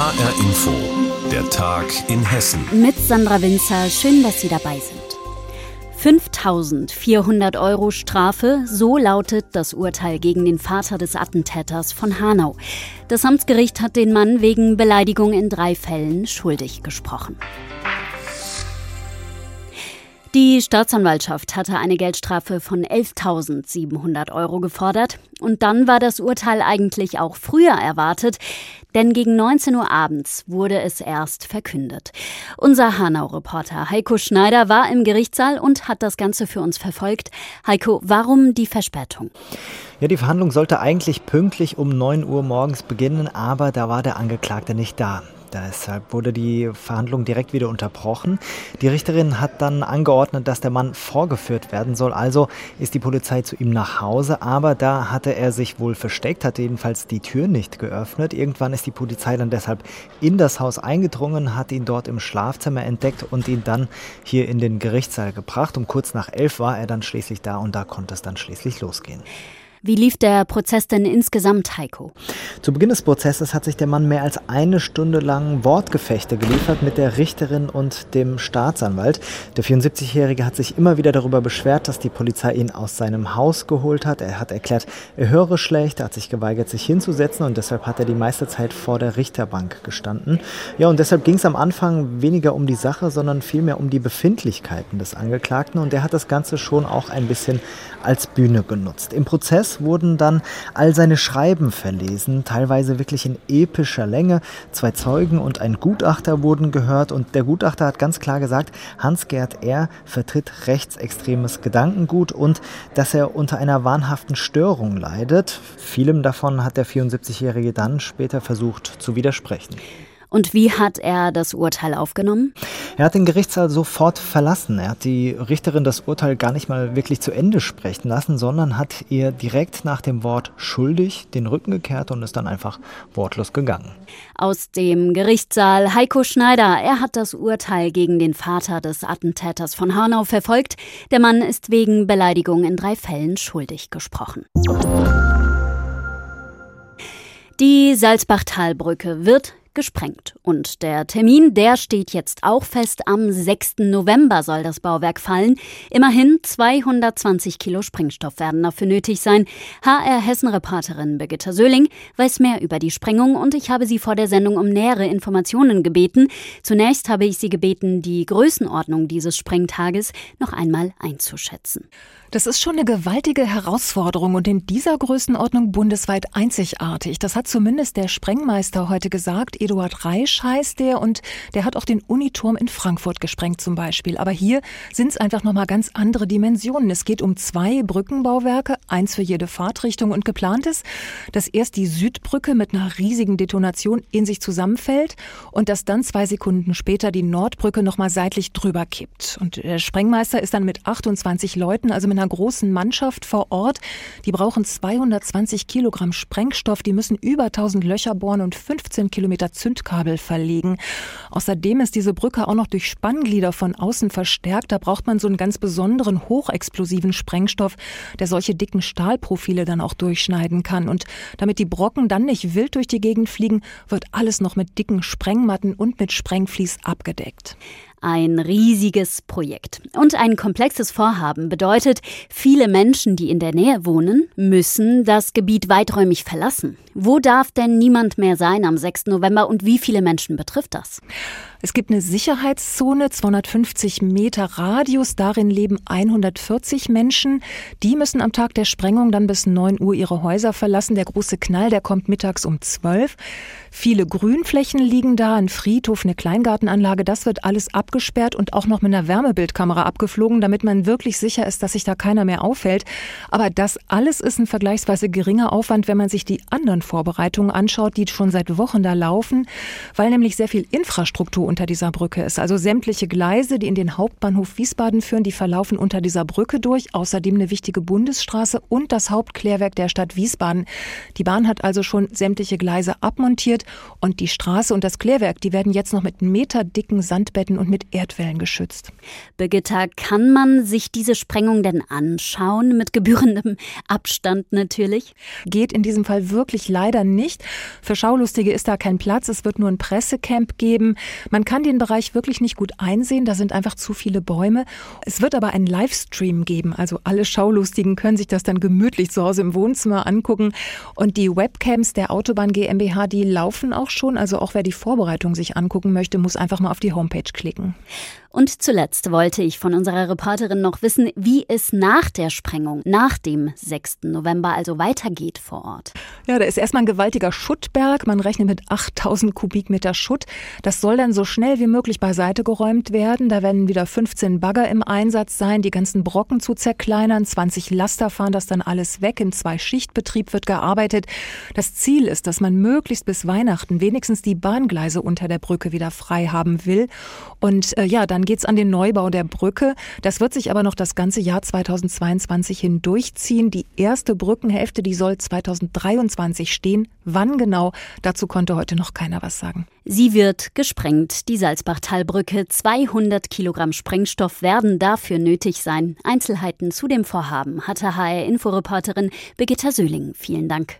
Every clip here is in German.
HR Info, der Tag in Hessen. Mit Sandra Winzer, schön, dass Sie dabei sind. 5400 Euro Strafe, so lautet das Urteil gegen den Vater des Attentäters von Hanau. Das Amtsgericht hat den Mann wegen Beleidigung in drei Fällen schuldig gesprochen. Die Staatsanwaltschaft hatte eine Geldstrafe von 11.700 Euro gefordert. Und dann war das Urteil eigentlich auch früher erwartet, denn gegen 19 Uhr abends wurde es erst verkündet. Unser Hanau-Reporter Heiko Schneider war im Gerichtssaal und hat das Ganze für uns verfolgt. Heiko, warum die Verspätung? Ja, die Verhandlung sollte eigentlich pünktlich um 9 Uhr morgens beginnen, aber da war der Angeklagte nicht da. Deshalb wurde die Verhandlung direkt wieder unterbrochen. Die Richterin hat dann angeordnet, dass der Mann vorgeführt werden soll. Also ist die Polizei zu ihm nach Hause, aber da hatte er sich wohl versteckt, hatte jedenfalls die Tür nicht geöffnet. Irgendwann ist die Polizei dann deshalb in das Haus eingedrungen, hat ihn dort im Schlafzimmer entdeckt und ihn dann hier in den Gerichtssaal gebracht. Um kurz nach elf war er dann schließlich da und da konnte es dann schließlich losgehen. Wie lief der Prozess denn insgesamt, Heiko? Zu Beginn des Prozesses hat sich der Mann mehr als eine Stunde lang Wortgefechte geliefert mit der Richterin und dem Staatsanwalt. Der 74-Jährige hat sich immer wieder darüber beschwert, dass die Polizei ihn aus seinem Haus geholt hat. Er hat erklärt, er höre schlecht, er hat sich geweigert, sich hinzusetzen und deshalb hat er die meiste Zeit vor der Richterbank gestanden. Ja, und deshalb ging es am Anfang weniger um die Sache, sondern vielmehr um die Befindlichkeiten des Angeklagten und er hat das Ganze schon auch ein bisschen als Bühne genutzt. Im Prozess wurden dann all seine Schreiben verlesen, teilweise wirklich in epischer Länge. Zwei Zeugen und ein Gutachter wurden gehört und der Gutachter hat ganz klar gesagt, Hans-Gerd R. vertritt rechtsextremes Gedankengut und dass er unter einer wahnhaften Störung leidet. Vielem davon hat der 74-Jährige dann später versucht zu widersprechen. Und wie hat er das Urteil aufgenommen? Er hat den Gerichtssaal sofort verlassen. Er hat die Richterin das Urteil gar nicht mal wirklich zu Ende sprechen lassen, sondern hat ihr direkt nach dem Wort schuldig den Rücken gekehrt und ist dann einfach wortlos gegangen. Aus dem Gerichtssaal Heiko Schneider. Er hat das Urteil gegen den Vater des Attentäters von Hanau verfolgt. Der Mann ist wegen Beleidigung in drei Fällen schuldig gesprochen. Die Salzbachtalbrücke wird gesprengt. Und der Termin, der steht jetzt auch fest. Am 6. November soll das Bauwerk fallen. Immerhin 220 Kilo Sprengstoff werden dafür nötig sein. HR Hessen-Reporterin Birgitta Söhling weiß mehr über die Sprengung und ich habe sie vor der Sendung um nähere Informationen gebeten. Zunächst habe ich sie gebeten, die Größenordnung dieses Sprengtages noch einmal einzuschätzen. Das ist schon eine gewaltige Herausforderung und in dieser Größenordnung bundesweit einzigartig. Das hat zumindest der Sprengmeister heute gesagt. Eduard Reisch heißt der und der hat auch den Uniturm in Frankfurt gesprengt zum Beispiel. Aber hier sind es einfach nochmal ganz andere Dimensionen. Es geht um zwei Brückenbauwerke, eins für jede Fahrtrichtung und geplant ist, dass erst die Südbrücke mit einer riesigen Detonation in sich zusammenfällt und dass dann zwei Sekunden später die Nordbrücke nochmal seitlich drüber kippt. Und der Sprengmeister ist dann mit 28 Leuten, also mit einer großen Mannschaft vor Ort. Die brauchen 220 Kilogramm Sprengstoff, die müssen über 1000 Löcher bohren und 15 Kilometer Zündkabel verlegen. Außerdem ist diese Brücke auch noch durch Spannglieder von außen verstärkt. Da braucht man so einen ganz besonderen hochexplosiven Sprengstoff, der solche dicken Stahlprofile dann auch durchschneiden kann. Und damit die Brocken dann nicht wild durch die Gegend fliegen, wird alles noch mit dicken Sprengmatten und mit Sprengvlies abgedeckt. Ein riesiges Projekt und ein komplexes Vorhaben bedeutet, viele Menschen, die in der Nähe wohnen, müssen das Gebiet weiträumig verlassen. Wo darf denn niemand mehr sein am 6. November und wie viele Menschen betrifft das? Es gibt eine Sicherheitszone, 250 Meter Radius. Darin leben 140 Menschen. Die müssen am Tag der Sprengung dann bis 9 Uhr ihre Häuser verlassen. Der große Knall, der kommt mittags um 12. Viele Grünflächen liegen da, ein Friedhof, eine Kleingartenanlage. Das wird alles abgesperrt und auch noch mit einer Wärmebildkamera abgeflogen, damit man wirklich sicher ist, dass sich da keiner mehr auffällt. Aber das alles ist ein vergleichsweise geringer Aufwand, wenn man sich die anderen Vorbereitungen anschaut, die schon seit Wochen da laufen, weil nämlich sehr viel Infrastruktur unter dieser Brücke ist. Also sämtliche Gleise, die in den Hauptbahnhof Wiesbaden führen, die verlaufen unter dieser Brücke durch. Außerdem eine wichtige Bundesstraße und das Hauptklärwerk der Stadt Wiesbaden. Die Bahn hat also schon sämtliche Gleise abmontiert und die Straße und das Klärwerk, die werden jetzt noch mit meterdicken Sandbetten und mit Erdwellen geschützt. Birgitta, kann man sich diese Sprengung denn anschauen? Mit gebührendem Abstand natürlich? Geht in diesem Fall wirklich leider nicht. Für Schaulustige ist da kein Platz. Es wird nur ein Pressecamp geben. Man kann den Bereich wirklich nicht gut einsehen. Da sind einfach zu viele Bäume. Es wird aber einen Livestream geben. Also alle Schaulustigen können sich das dann gemütlich zu Hause im Wohnzimmer angucken. Und die Webcams der Autobahn GmbH, die laufen auch schon. Also auch wer die Vorbereitung sich angucken möchte, muss einfach mal auf die Homepage klicken. Und zuletzt wollte ich von unserer Reporterin noch wissen, wie es nach der Sprengung, nach dem 6. November also weitergeht vor Ort. Ja, da ist erstmal ein gewaltiger Schuttberg. Man rechnet mit 8000 Kubikmeter Schutt. Das soll dann so schnell wie möglich beiseite geräumt werden. Da werden wieder 15 Bagger im Einsatz sein, die ganzen Brocken zu zerkleinern. 20 Laster fahren das dann alles weg. In zwei Schichtbetrieb wird gearbeitet. Das Ziel ist, dass man möglichst bis Weihnachten wenigstens die Bahngleise unter der Brücke wieder frei haben will. Und äh, ja, dann dann geht es an den Neubau der Brücke. Das wird sich aber noch das ganze Jahr 2022 hindurchziehen. Die erste Brückenhälfte, die soll 2023 stehen. Wann genau? Dazu konnte heute noch keiner was sagen. Sie wird gesprengt, die Salzbachtalbrücke. 200 Kilogramm Sprengstoff werden dafür nötig sein. Einzelheiten zu dem Vorhaben hatte HR-Inforeporterin Birgitta Söhling. Vielen Dank.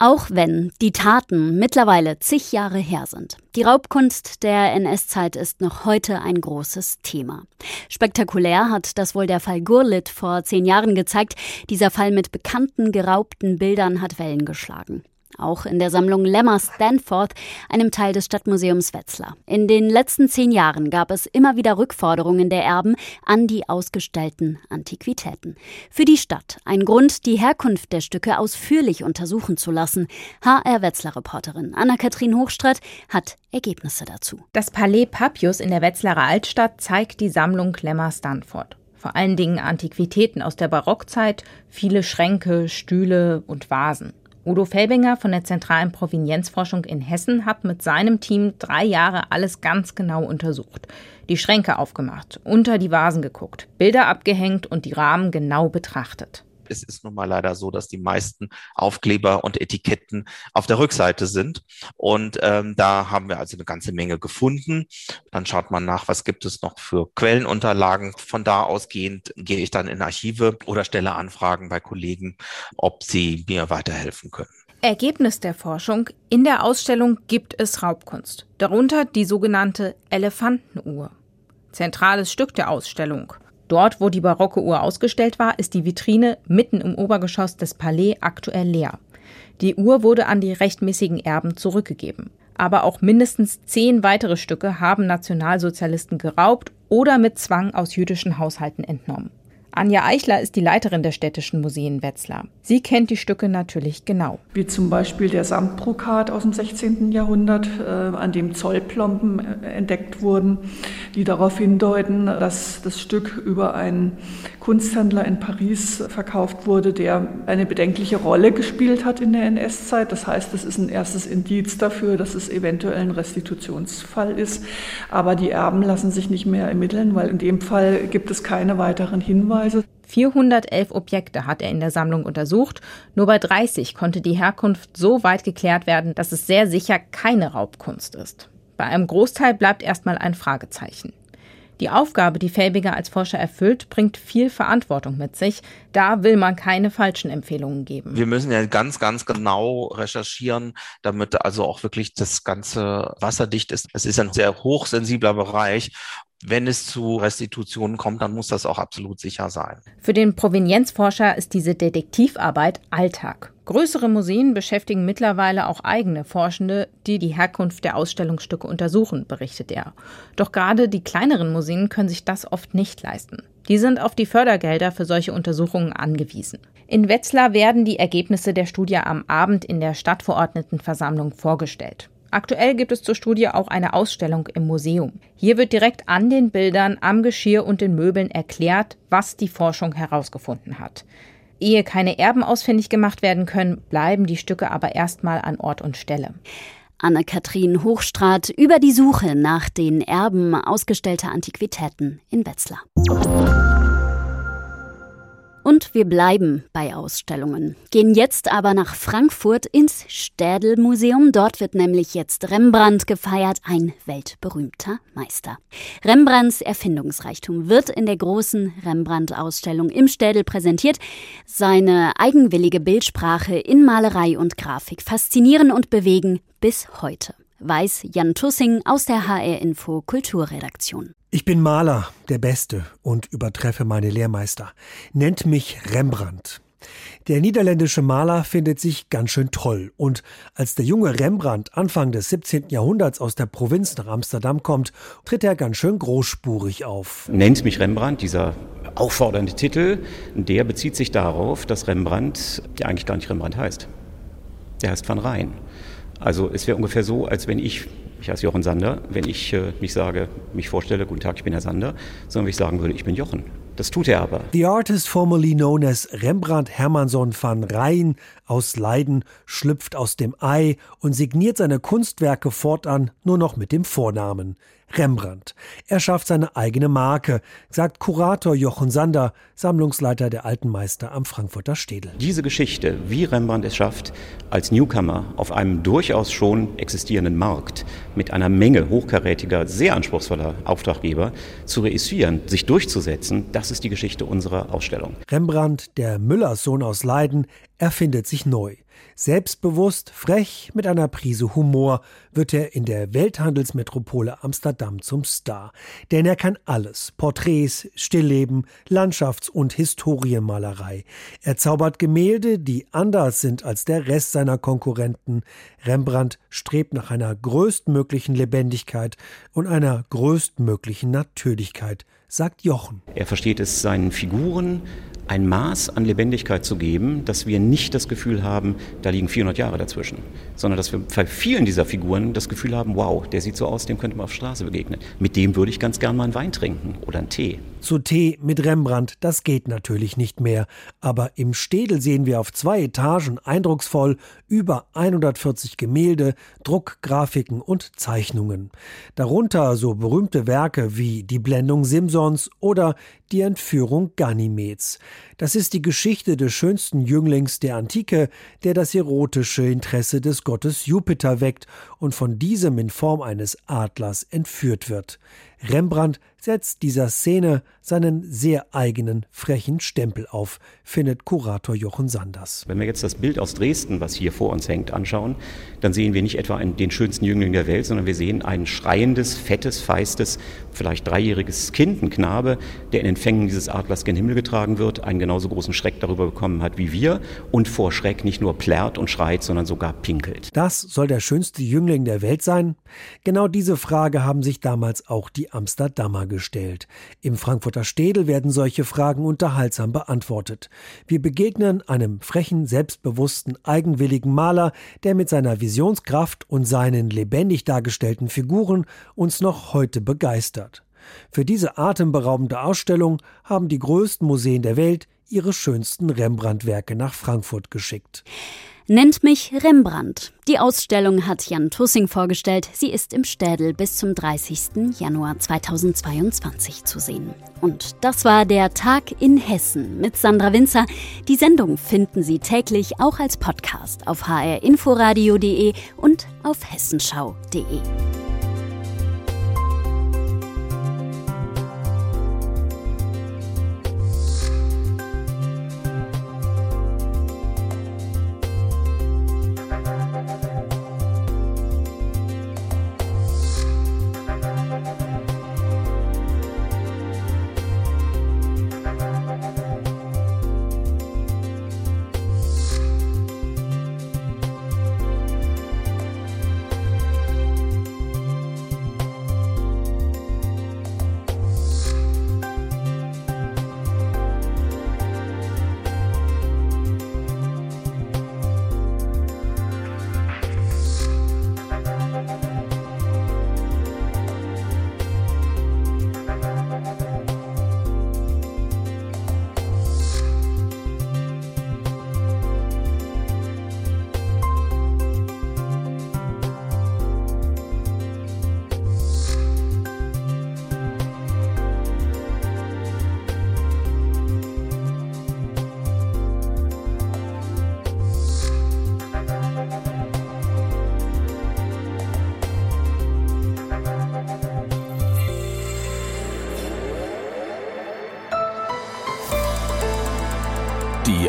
Auch wenn die Taten mittlerweile zig Jahre her sind. Die Raubkunst der NS-Zeit ist noch heute ein großes Thema. Spektakulär hat das wohl der Fall Gurlitt vor zehn Jahren gezeigt. Dieser Fall mit bekannten geraubten Bildern hat Wellen geschlagen auch in der Sammlung Lemmer Stanford, einem Teil des Stadtmuseums Wetzlar. In den letzten zehn Jahren gab es immer wieder Rückforderungen der Erben an die ausgestellten Antiquitäten. Für die Stadt ein Grund, die Herkunft der Stücke ausführlich untersuchen zu lassen. HR Wetzlar-Reporterin Anna-Kathrin Hochstratt hat Ergebnisse dazu. Das Palais Papius in der Wetzlarer Altstadt zeigt die Sammlung Lemmer Stanford. Vor allen Dingen Antiquitäten aus der Barockzeit, viele Schränke, Stühle und Vasen. Udo Felbinger von der Zentralen Provenienzforschung in Hessen hat mit seinem Team drei Jahre alles ganz genau untersucht. Die Schränke aufgemacht, unter die Vasen geguckt, Bilder abgehängt und die Rahmen genau betrachtet es ist nun mal leider so, dass die meisten Aufkleber und Etiketten auf der Rückseite sind. Und ähm, da haben wir also eine ganze Menge gefunden. Dann schaut man nach, was gibt es noch für Quellenunterlagen. Von da ausgehend gehe ich dann in Archive oder stelle Anfragen bei Kollegen, ob sie mir weiterhelfen können. Ergebnis der Forschung. In der Ausstellung gibt es Raubkunst, darunter die sogenannte Elefantenuhr. Zentrales Stück der Ausstellung. Dort, wo die barocke Uhr ausgestellt war, ist die Vitrine mitten im Obergeschoss des Palais aktuell leer. Die Uhr wurde an die rechtmäßigen Erben zurückgegeben. Aber auch mindestens zehn weitere Stücke haben Nationalsozialisten geraubt oder mit Zwang aus jüdischen Haushalten entnommen. Anja Eichler ist die Leiterin der städtischen Museen Wetzlar. Sie kennt die Stücke natürlich genau. Wie zum Beispiel der Samtbrokat aus dem 16. Jahrhundert, äh, an dem Zollplomben äh, entdeckt wurden, die darauf hindeuten, dass das Stück über einen Kunsthändler in Paris verkauft wurde, der eine bedenkliche Rolle gespielt hat in der NS-Zeit. Das heißt, es ist ein erstes Indiz dafür, dass es eventuell ein Restitutionsfall ist. Aber die Erben lassen sich nicht mehr ermitteln, weil in dem Fall gibt es keine weiteren Hinweise. Hinweise. 411 Objekte hat er in der Sammlung untersucht. Nur bei 30 konnte die Herkunft so weit geklärt werden, dass es sehr sicher keine Raubkunst ist. Bei einem Großteil bleibt erstmal ein Fragezeichen. Die Aufgabe, die Felbiger als Forscher erfüllt, bringt viel Verantwortung mit sich. Da will man keine falschen Empfehlungen geben. Wir müssen ja ganz, ganz genau recherchieren, damit also auch wirklich das Ganze wasserdicht ist. Es ist ein sehr hochsensibler Bereich wenn es zu Restitutionen kommt, dann muss das auch absolut sicher sein. Für den Provenienzforscher ist diese Detektivarbeit Alltag. Größere Museen beschäftigen mittlerweile auch eigene Forschende, die die Herkunft der Ausstellungsstücke untersuchen, berichtet er. Doch gerade die kleineren Museen können sich das oft nicht leisten. Die sind auf die Fördergelder für solche Untersuchungen angewiesen. In Wetzlar werden die Ergebnisse der Studie am Abend in der Stadtverordnetenversammlung vorgestellt. Aktuell gibt es zur Studie auch eine Ausstellung im Museum. Hier wird direkt an den Bildern, am Geschirr und den Möbeln erklärt, was die Forschung herausgefunden hat. Ehe keine Erben ausfindig gemacht werden können, bleiben die Stücke aber erstmal an Ort und Stelle. Anne-Kathrin Hochstrat über die Suche nach den Erben ausgestellter Antiquitäten in Wetzlar. Und wir bleiben bei Ausstellungen, gehen jetzt aber nach Frankfurt ins Städel-Museum. Dort wird nämlich jetzt Rembrandt gefeiert, ein weltberühmter Meister. Rembrandts Erfindungsreichtum wird in der großen Rembrandt-Ausstellung im Städel präsentiert. Seine eigenwillige Bildsprache in Malerei und Grafik faszinieren und bewegen bis heute weiß Jan Tussing aus der HR Info Kulturredaktion. Ich bin Maler, der Beste und übertreffe meine Lehrmeister. Nennt mich Rembrandt. Der niederländische Maler findet sich ganz schön toll. Und als der junge Rembrandt Anfang des 17. Jahrhunderts aus der Provinz nach Amsterdam kommt, tritt er ganz schön großspurig auf. Nennt mich Rembrandt, dieser auffordernde Titel, der bezieht sich darauf, dass Rembrandt ja eigentlich gar nicht Rembrandt heißt. Der heißt Van Rijn. Also es wäre ungefähr so, als wenn ich, ich heiße Jochen Sander, wenn ich äh, mich sage, mich vorstelle, guten Tag, ich bin Herr Sander, sondern wenn ich sagen würde, ich bin Jochen. Das tut er aber. The artist formerly known as Rembrandt Hermannsson van Rijn aus Leiden schlüpft aus dem Ei und signiert seine Kunstwerke fortan nur noch mit dem Vornamen. Rembrandt. Er schafft seine eigene Marke, sagt Kurator Jochen Sander, Sammlungsleiter der Alten Meister am Frankfurter Städel. Diese Geschichte, wie Rembrandt es schafft, als Newcomer auf einem durchaus schon existierenden Markt mit einer Menge hochkarätiger, sehr anspruchsvoller Auftraggeber zu reüssieren, sich durchzusetzen, das ist die Geschichte unserer Ausstellung. Rembrandt, der Müllerssohn aus Leiden, erfindet sich neu. Selbstbewusst, frech, mit einer Prise Humor wird er in der Welthandelsmetropole Amsterdam zum Star. Denn er kann alles. Porträts, Stillleben, Landschafts- und Historienmalerei. Er zaubert Gemälde, die anders sind als der Rest seiner Konkurrenten. Rembrandt strebt nach einer größtmöglichen Lebendigkeit und einer größtmöglichen Natürlichkeit, sagt Jochen. Er versteht es, seinen Figuren ein Maß an Lebendigkeit zu geben, dass wir nicht das Gefühl haben, da liegen 400 Jahre dazwischen, sondern dass wir bei vielen dieser Figuren das Gefühl haben, wow, der sieht so aus, dem könnte man auf Straße begegnen. Mit dem würde ich ganz gern mal einen Wein trinken oder einen Tee. Zu Tee mit Rembrandt, das geht natürlich nicht mehr. Aber im Städel sehen wir auf zwei Etagen eindrucksvoll über 140 Gemälde, Druckgrafiken und Zeichnungen. Darunter so berühmte Werke wie Die Blendung Simsons oder Die Entführung Ganymeds. Das ist die Geschichte des schönsten Jünglings der Antike, der das erotische Interesse des Gottes Jupiter weckt und von diesem in Form eines Adlers entführt wird. Rembrandt setzt dieser Szene seinen sehr eigenen frechen Stempel auf, findet Kurator Jochen Sanders. Wenn wir jetzt das Bild aus Dresden, was hier vor uns hängt, anschauen, dann sehen wir nicht etwa einen, den schönsten Jüngling der Welt, sondern wir sehen ein schreiendes, fettes, feistes, vielleicht dreijähriges Kind, ein Knabe, der in den Fängen dieses Adlers gen Himmel getragen wird, einen genauso großen Schreck darüber bekommen hat wie wir und vor Schreck nicht nur plärrt und schreit, sondern sogar pinkelt. Das soll der schönste Jüngling der Welt sein? Genau diese Frage haben sich damals auch Amsterdamer gestellt. Im Frankfurter Städel werden solche Fragen unterhaltsam beantwortet. Wir begegnen einem frechen, selbstbewussten, eigenwilligen Maler, der mit seiner Visionskraft und seinen lebendig dargestellten Figuren uns noch heute begeistert. Für diese atemberaubende Ausstellung haben die größten Museen der Welt ihre schönsten Rembrandt-Werke nach Frankfurt geschickt. Nennt mich Rembrandt. Die Ausstellung hat Jan Tussing vorgestellt. Sie ist im Städel bis zum 30. Januar 2022 zu sehen. Und das war der Tag in Hessen mit Sandra Winzer. Die Sendung finden Sie täglich auch als Podcast auf hrinforadio.de und auf hessenschau.de.